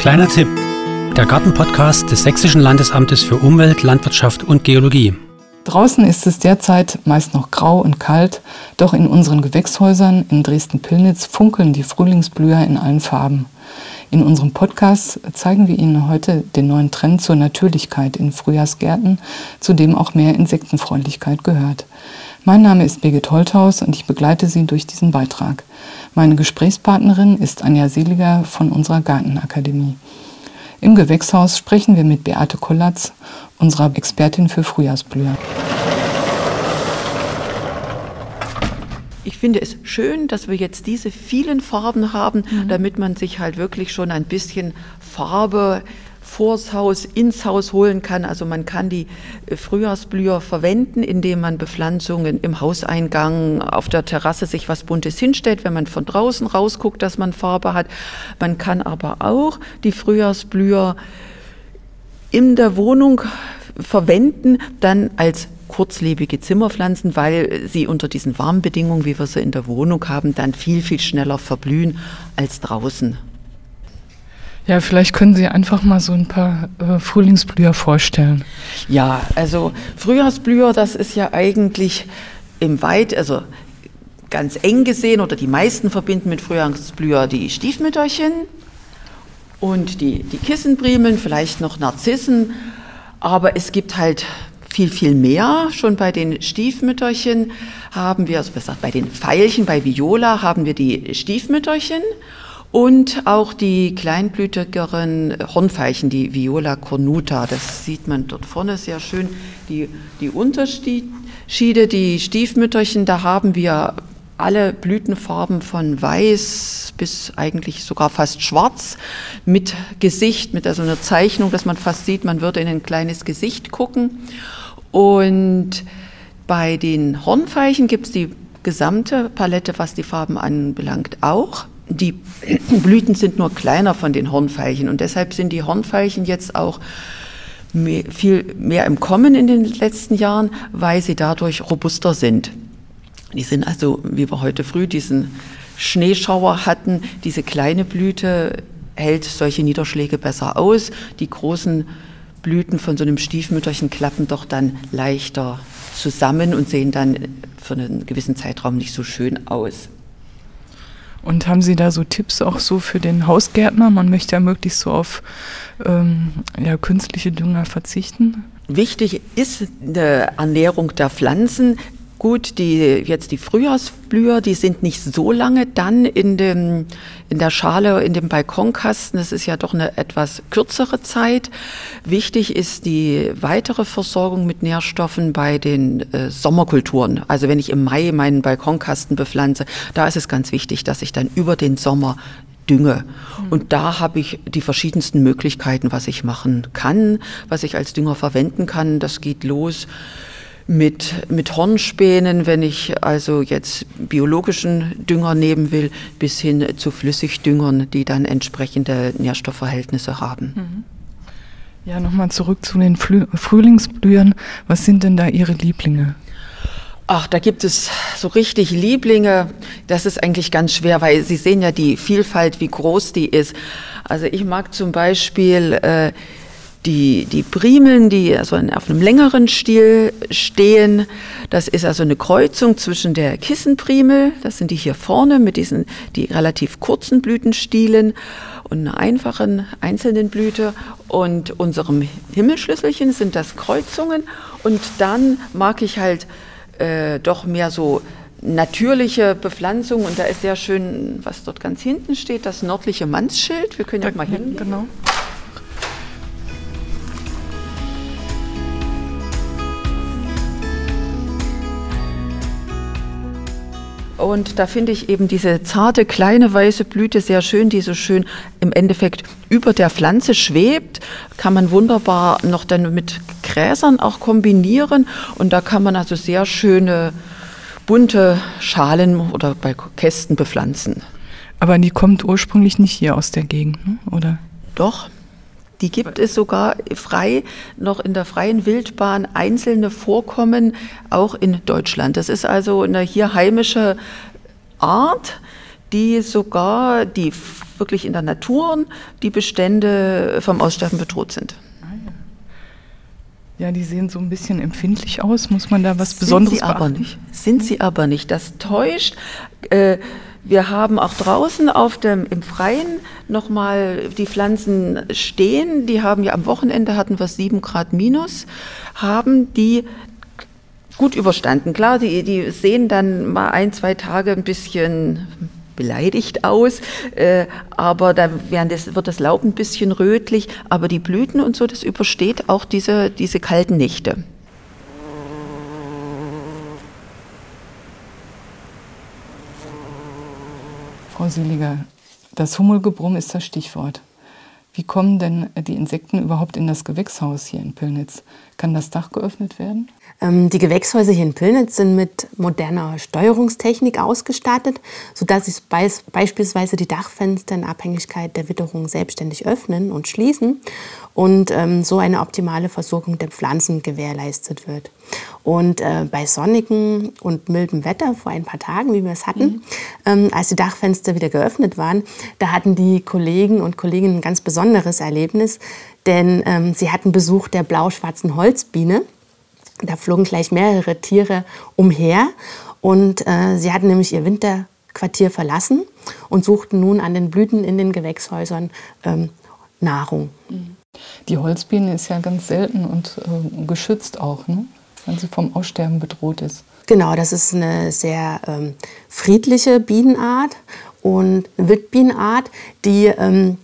Kleiner Tipp. Der Gartenpodcast des Sächsischen Landesamtes für Umwelt, Landwirtschaft und Geologie. Draußen ist es derzeit meist noch grau und kalt, doch in unseren Gewächshäusern in Dresden-Pillnitz funkeln die Frühlingsblüher in allen Farben. In unserem Podcast zeigen wir Ihnen heute den neuen Trend zur Natürlichkeit in Frühjahrsgärten, zu dem auch mehr Insektenfreundlichkeit gehört. Mein Name ist Birgit Holthaus und ich begleite Sie durch diesen Beitrag. Meine Gesprächspartnerin ist Anja Seliger von unserer Gartenakademie. Im Gewächshaus sprechen wir mit Beate Kollatz, unserer Expertin für Frühjahrsblüher. Ich finde es schön, dass wir jetzt diese vielen Farben haben, mhm. damit man sich halt wirklich schon ein bisschen Farbe vors Haus, ins Haus holen kann. Also man kann die äh, Frühjahrsblüher verwenden, indem man Bepflanzungen im Hauseingang, auf der Terrasse sich was Buntes hinstellt, wenn man von draußen rausguckt, dass man Farbe hat. Man kann aber auch die Frühjahrsblüher in der Wohnung verwenden, dann als kurzlebige Zimmerpflanzen, weil sie unter diesen Warmbedingungen, wie wir sie in der Wohnung haben, dann viel, viel schneller verblühen als draußen. Ja, vielleicht können Sie einfach mal so ein paar äh, Frühlingsblüher vorstellen. Ja, also Frühjahrsblüher, das ist ja eigentlich im Weit, also ganz eng gesehen oder die meisten verbinden mit Frühjahrsblüher die Stiefmütterchen und die, die Kissenprimeln, vielleicht noch Narzissen, aber es gibt halt viel, viel mehr. Schon bei den Stiefmütterchen haben wir, also besser bei den Veilchen, bei Viola haben wir die Stiefmütterchen und auch die kleinblütigeren Hornveilchen, die Viola cornuta. Das sieht man dort vorne sehr schön. Die, die Unterschiede, die Stiefmütterchen, da haben wir alle Blütenfarben von weiß bis eigentlich sogar fast schwarz mit Gesicht, mit also einer Zeichnung, dass man fast sieht, man würde in ein kleines Gesicht gucken. Und bei den Hornveilchen gibt es die gesamte Palette, was die Farben anbelangt, auch. Die Blüten sind nur kleiner von den Hornveilchen und deshalb sind die Hornveilchen jetzt auch mehr, viel mehr im Kommen in den letzten Jahren, weil sie dadurch robuster sind. Die sind also, wie wir heute früh diesen Schneeschauer hatten, diese kleine Blüte hält solche Niederschläge besser aus. Die großen Blüten von so einem Stiefmütterchen klappen doch dann leichter zusammen und sehen dann für einen gewissen Zeitraum nicht so schön aus. Und haben Sie da so Tipps auch so für den Hausgärtner? Man möchte ja möglichst so auf ähm, ja, künstliche Dünger verzichten. Wichtig ist eine Ernährung der Pflanzen. Gut, die, jetzt die Frühjahrsblüher, die sind nicht so lange dann in, dem, in der Schale, in dem Balkonkasten. Das ist ja doch eine etwas kürzere Zeit. Wichtig ist die weitere Versorgung mit Nährstoffen bei den äh, Sommerkulturen. Also wenn ich im Mai meinen Balkonkasten bepflanze, da ist es ganz wichtig, dass ich dann über den Sommer dünge. Mhm. Und da habe ich die verschiedensten Möglichkeiten, was ich machen kann, was ich als Dünger verwenden kann. Das geht los mit, mit Hornspänen, wenn ich also jetzt biologischen Dünger nehmen will, bis hin zu Flüssigdüngern, die dann entsprechende Nährstoffverhältnisse haben. Mhm. Ja, nochmal zurück zu den Frühlingsblühern. Was sind denn da Ihre Lieblinge? Ach, da gibt es so richtig Lieblinge. Das ist eigentlich ganz schwer, weil Sie sehen ja die Vielfalt, wie groß die ist. Also ich mag zum Beispiel äh, die, die Primeln, die also auf einem längeren Stiel stehen, das ist also eine Kreuzung zwischen der Kissenprimel, das sind die hier vorne mit diesen, die relativ kurzen Blütenstielen und einer einfachen einzelnen Blüte und unserem Himmelschlüsselchen sind das Kreuzungen und dann mag ich halt äh, doch mehr so natürliche Bepflanzung und da ist sehr schön, was dort ganz hinten steht, das nördliche Mannsschild. Wir können ja mal hin. Genau. Und da finde ich eben diese zarte, kleine, weiße Blüte sehr schön, die so schön im Endeffekt über der Pflanze schwebt. Kann man wunderbar noch dann mit Gräsern auch kombinieren. Und da kann man also sehr schöne, bunte Schalen oder bei Kästen bepflanzen. Aber die kommt ursprünglich nicht hier aus der Gegend, ne? oder? Doch, die gibt es sogar frei, noch in der freien Wildbahn einzelne Vorkommen, auch in Deutschland. Das ist also eine hier heimische Art, die sogar, die wirklich in der Natur die Bestände vom Aussterben bedroht sind. Ja, die sehen so ein bisschen empfindlich aus. Muss man da was Sind Besonderes sie aber nicht. Sind sie aber nicht. Das täuscht. Äh, wir haben auch draußen auf dem, im Freien nochmal die Pflanzen stehen. Die haben ja am Wochenende hatten wir 7 Grad minus, haben die gut überstanden. Klar, die, die sehen dann mal ein, zwei Tage ein bisschen beleidigt aus, äh, aber da das, wird das Laub ein bisschen rötlich, aber die Blüten und so, das übersteht auch diese, diese kalten Nächte. Frau Seliger, das Hummelgebrumm ist das Stichwort. Wie kommen denn die Insekten überhaupt in das Gewächshaus hier in Pillnitz? Kann das Dach geöffnet werden? Ähm, die Gewächshäuser hier in Pillnitz sind mit moderner Steuerungstechnik ausgestattet, sodass sich beispielsweise die Dachfenster in Abhängigkeit der Witterung selbstständig öffnen und schließen und ähm, so eine optimale Versorgung der Pflanzen gewährleistet wird. Und äh, bei sonnigem und mildem Wetter vor ein paar Tagen, wie wir es hatten, mhm. ähm, als die Dachfenster wieder geöffnet waren, da hatten die Kollegen und Kolleginnen ein ganz besonderes Erlebnis, denn ähm, sie hatten Besuch der blau-schwarzen Holzbiene. Da flogen gleich mehrere Tiere umher und äh, sie hatten nämlich ihr Winterquartier verlassen und suchten nun an den Blüten in den Gewächshäusern ähm, Nahrung. Die Holzbiene ist ja ganz selten und äh, geschützt auch, ne? wenn sie vom Aussterben bedroht ist. Genau, das ist eine sehr ähm, friedliche Bienenart und Wildbienenart, die ähm,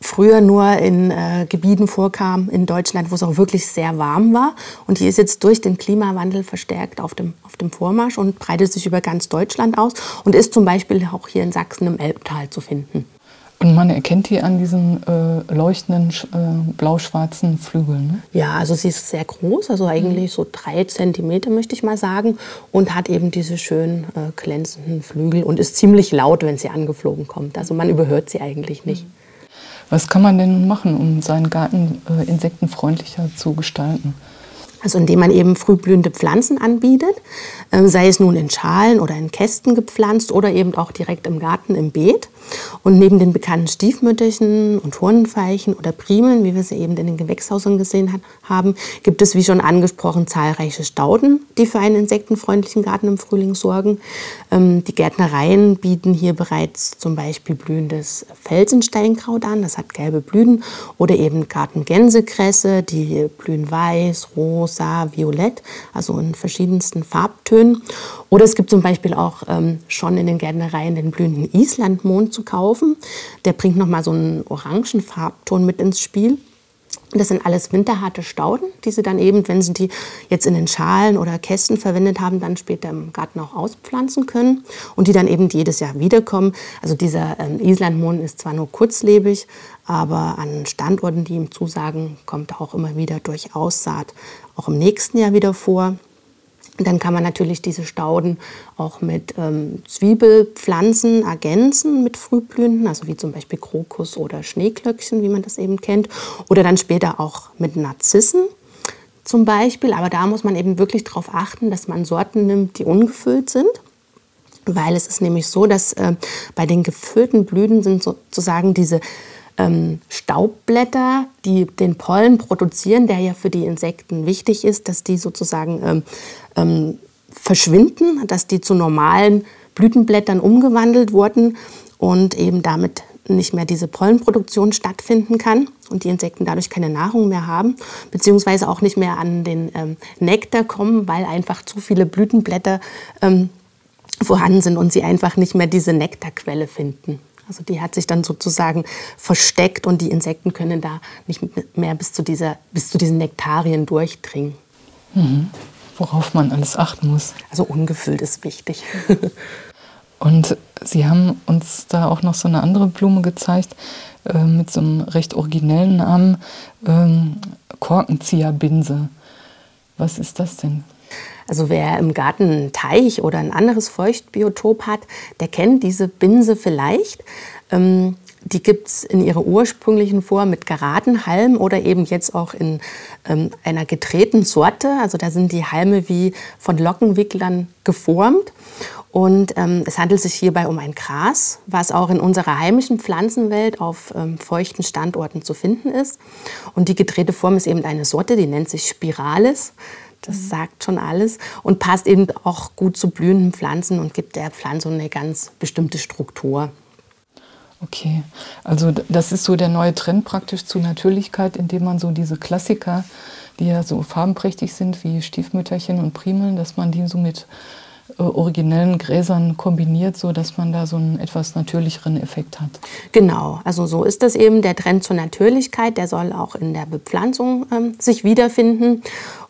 früher nur in äh, Gebieten vorkam in Deutschland, wo es auch wirklich sehr warm war. Und die ist jetzt durch den Klimawandel verstärkt auf dem, auf dem Vormarsch und breitet sich über ganz Deutschland aus und ist zum Beispiel auch hier in Sachsen im Elbtal zu finden. Und man erkennt die an diesen äh, leuchtenden äh, blau-schwarzen Flügeln. Ne? Ja, also sie ist sehr groß, also eigentlich so drei Zentimeter möchte ich mal sagen, und hat eben diese schönen äh, glänzenden Flügel und ist ziemlich laut, wenn sie angeflogen kommt. Also man überhört sie eigentlich nicht. Mhm. Was kann man denn machen, um seinen Garten äh, insektenfreundlicher zu gestalten? Also indem man eben frühblühende Pflanzen anbietet, äh, sei es nun in Schalen oder in Kästen gepflanzt oder eben auch direkt im Garten im Beet. Und neben den bekannten Stiefmütterchen und Hornenfeichen oder Primeln, wie wir sie eben in den Gewächshäusern gesehen haben, gibt es, wie schon angesprochen, zahlreiche Stauden, die für einen insektenfreundlichen Garten im Frühling sorgen. Ähm, die Gärtnereien bieten hier bereits zum Beispiel blühendes Felsensteinkraut an, das hat gelbe Blüten, oder eben Gartengänsekresse, die blühen weiß, rosa, violett, also in verschiedensten Farbtönen. Oder es gibt zum Beispiel auch ähm, schon in den Gärtnereien den blühenden Islandmond zu kaufen. Der bringt nochmal so einen orangen Farbton mit ins Spiel. Das sind alles winterharte Stauden, die Sie dann eben, wenn Sie die jetzt in den Schalen oder Kästen verwendet haben, dann später im Garten auch auspflanzen können und die dann eben jedes Jahr wiederkommen. Also dieser ähm, Islandmohn ist zwar nur kurzlebig, aber an Standorten, die ihm zusagen, kommt auch immer wieder durch Aussaat auch im nächsten Jahr wieder vor. Dann kann man natürlich diese Stauden auch mit ähm, Zwiebelpflanzen ergänzen, mit Frühblühenden, also wie zum Beispiel Krokus oder Schneeglöckchen, wie man das eben kennt. Oder dann später auch mit Narzissen zum Beispiel. Aber da muss man eben wirklich darauf achten, dass man Sorten nimmt, die ungefüllt sind. Weil es ist nämlich so, dass äh, bei den gefüllten Blüten sind sozusagen diese ähm, Staubblätter, die den Pollen produzieren, der ja für die Insekten wichtig ist, dass die sozusagen ähm, ähm, verschwinden, dass die zu normalen Blütenblättern umgewandelt wurden und eben damit nicht mehr diese Pollenproduktion stattfinden kann und die Insekten dadurch keine Nahrung mehr haben, beziehungsweise auch nicht mehr an den ähm, Nektar kommen, weil einfach zu viele Blütenblätter ähm, vorhanden sind und sie einfach nicht mehr diese Nektarquelle finden. Also die hat sich dann sozusagen versteckt und die Insekten können da nicht mehr bis zu, dieser, bis zu diesen Nektarien durchdringen. Mhm. Worauf man alles achten muss. Also ungefüllt ist wichtig. und Sie haben uns da auch noch so eine andere Blume gezeigt äh, mit so einem recht originellen Namen, ähm, Korkenzieherbinse. Was ist das denn? Also wer im Garten einen Teich oder ein anderes Feuchtbiotop hat, der kennt diese Binse vielleicht. Ähm, die gibt es in ihrer ursprünglichen Form mit geraden Halmen oder eben jetzt auch in ähm, einer gedrehten Sorte. Also da sind die Halme wie von Lockenwicklern geformt. Und ähm, es handelt sich hierbei um ein Gras, was auch in unserer heimischen Pflanzenwelt auf ähm, feuchten Standorten zu finden ist. Und die gedrehte Form ist eben eine Sorte, die nennt sich Spiralis. Das mhm. sagt schon alles und passt eben auch gut zu blühenden Pflanzen und gibt der Pflanze eine ganz bestimmte Struktur. Okay, also das ist so der neue Trend praktisch zu Natürlichkeit, indem man so diese Klassiker, die ja so farbenprächtig sind wie Stiefmütterchen und Primeln, dass man die so mit originellen Gräsern kombiniert, so dass man da so einen etwas natürlicheren Effekt hat. Genau, also so ist das eben der Trend zur Natürlichkeit, der soll auch in der Bepflanzung ähm, sich wiederfinden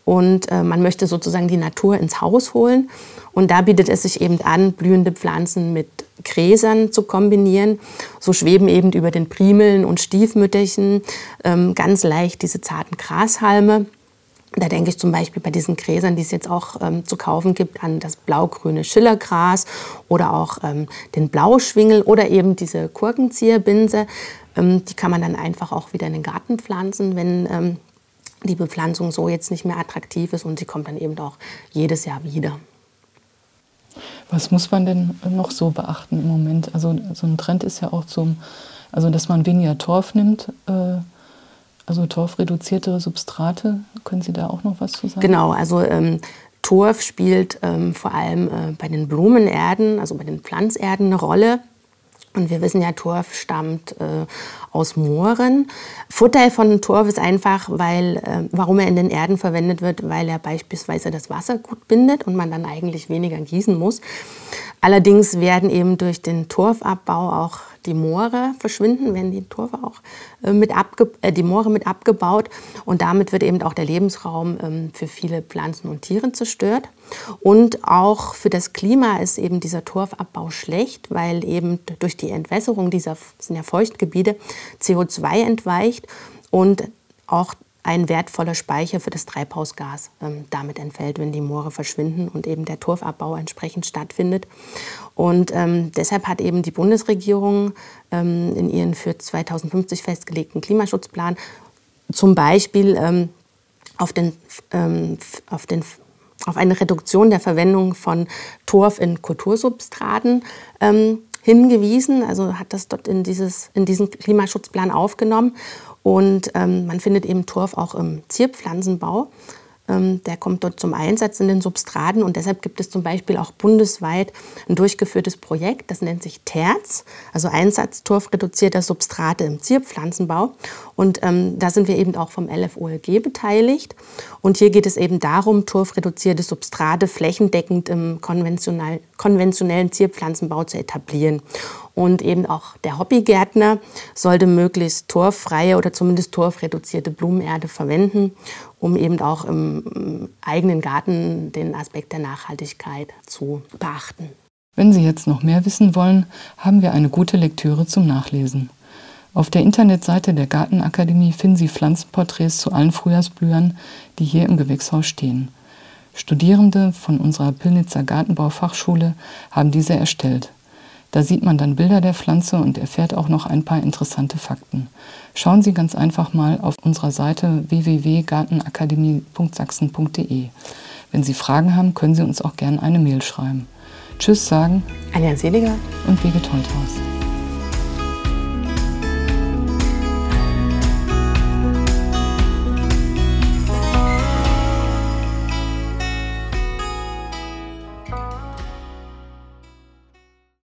und äh, man möchte sozusagen die Natur ins Haus holen und da bietet es sich eben an, blühende Pflanzen mit Gräsern zu kombinieren. So schweben eben über den Primeln und Stiefmütterchen ähm, ganz leicht diese zarten Grashalme. Da denke ich zum Beispiel bei diesen Gräsern, die es jetzt auch ähm, zu kaufen gibt, an das blau-grüne Schillergras oder auch ähm, den Blauschwingel oder eben diese Kurkenzieherbinse. Ähm, die kann man dann einfach auch wieder in den Garten pflanzen, wenn ähm, die Bepflanzung so jetzt nicht mehr attraktiv ist und sie kommt dann eben auch jedes Jahr wieder. Was muss man denn noch so beachten im Moment? Also so ein Trend ist ja auch zum, also dass man weniger Torf nimmt. Äh also torfreduzierte Substrate, können Sie da auch noch was zu sagen? Genau, also ähm, Torf spielt ähm, vor allem äh, bei den Blumenerden, also bei den Pflanzerden eine Rolle. Und wir wissen ja, Torf stammt äh, aus Mooren. Vorteil von Torf ist einfach, weil, äh, warum er in den Erden verwendet wird, weil er beispielsweise das Wasser gut bindet und man dann eigentlich weniger gießen muss. Allerdings werden eben durch den Torfabbau auch die Moore verschwinden, werden die Torfe auch äh, mit abge äh, die Moore mit abgebaut und damit wird eben auch der Lebensraum ähm, für viele Pflanzen und Tiere zerstört. Und auch für das Klima ist eben dieser Torfabbau schlecht, weil eben durch die Entwässerung dieser sind ja Feuchtgebiete CO2 entweicht und auch ein wertvoller Speicher für das Treibhausgas ähm, damit entfällt, wenn die Moore verschwinden und eben der Torfabbau entsprechend stattfindet. Und ähm, deshalb hat eben die Bundesregierung ähm, in ihren für 2050 festgelegten Klimaschutzplan zum Beispiel ähm, auf, den, ähm, auf, den, auf eine Reduktion der Verwendung von Torf in Kultursubstraten ähm, hingewiesen, also hat das dort in, dieses, in diesen Klimaschutzplan aufgenommen. Und ähm, man findet eben Torf auch im Zierpflanzenbau. Ähm, der kommt dort zum Einsatz in den Substraten und deshalb gibt es zum Beispiel auch bundesweit ein durchgeführtes Projekt, das nennt sich TERZ, also Einsatztorfreduzierter Substrate im Zierpflanzenbau. Und ähm, da sind wir eben auch vom LFOLG beteiligt. Und hier geht es eben darum, torfreduzierte Substrate flächendeckend im konventionellen Zierpflanzenbau zu etablieren. Und eben auch der Hobbygärtner sollte möglichst torffreie oder zumindest torfreduzierte Blumenerde verwenden, um eben auch im eigenen Garten den Aspekt der Nachhaltigkeit zu beachten. Wenn Sie jetzt noch mehr wissen wollen, haben wir eine gute Lektüre zum Nachlesen. Auf der Internetseite der Gartenakademie finden Sie Pflanzenporträts zu allen Frühjahrsblühern, die hier im Gewächshaus stehen. Studierende von unserer Pillnitzer Gartenbaufachschule haben diese erstellt. Da sieht man dann Bilder der Pflanze und erfährt auch noch ein paar interessante Fakten. Schauen Sie ganz einfach mal auf unserer Seite www.gartenakademie.sachsen.de. Wenn Sie Fragen haben, können Sie uns auch gerne eine Mail schreiben. Tschüss sagen Anja Seliger und Wege Tolthaus.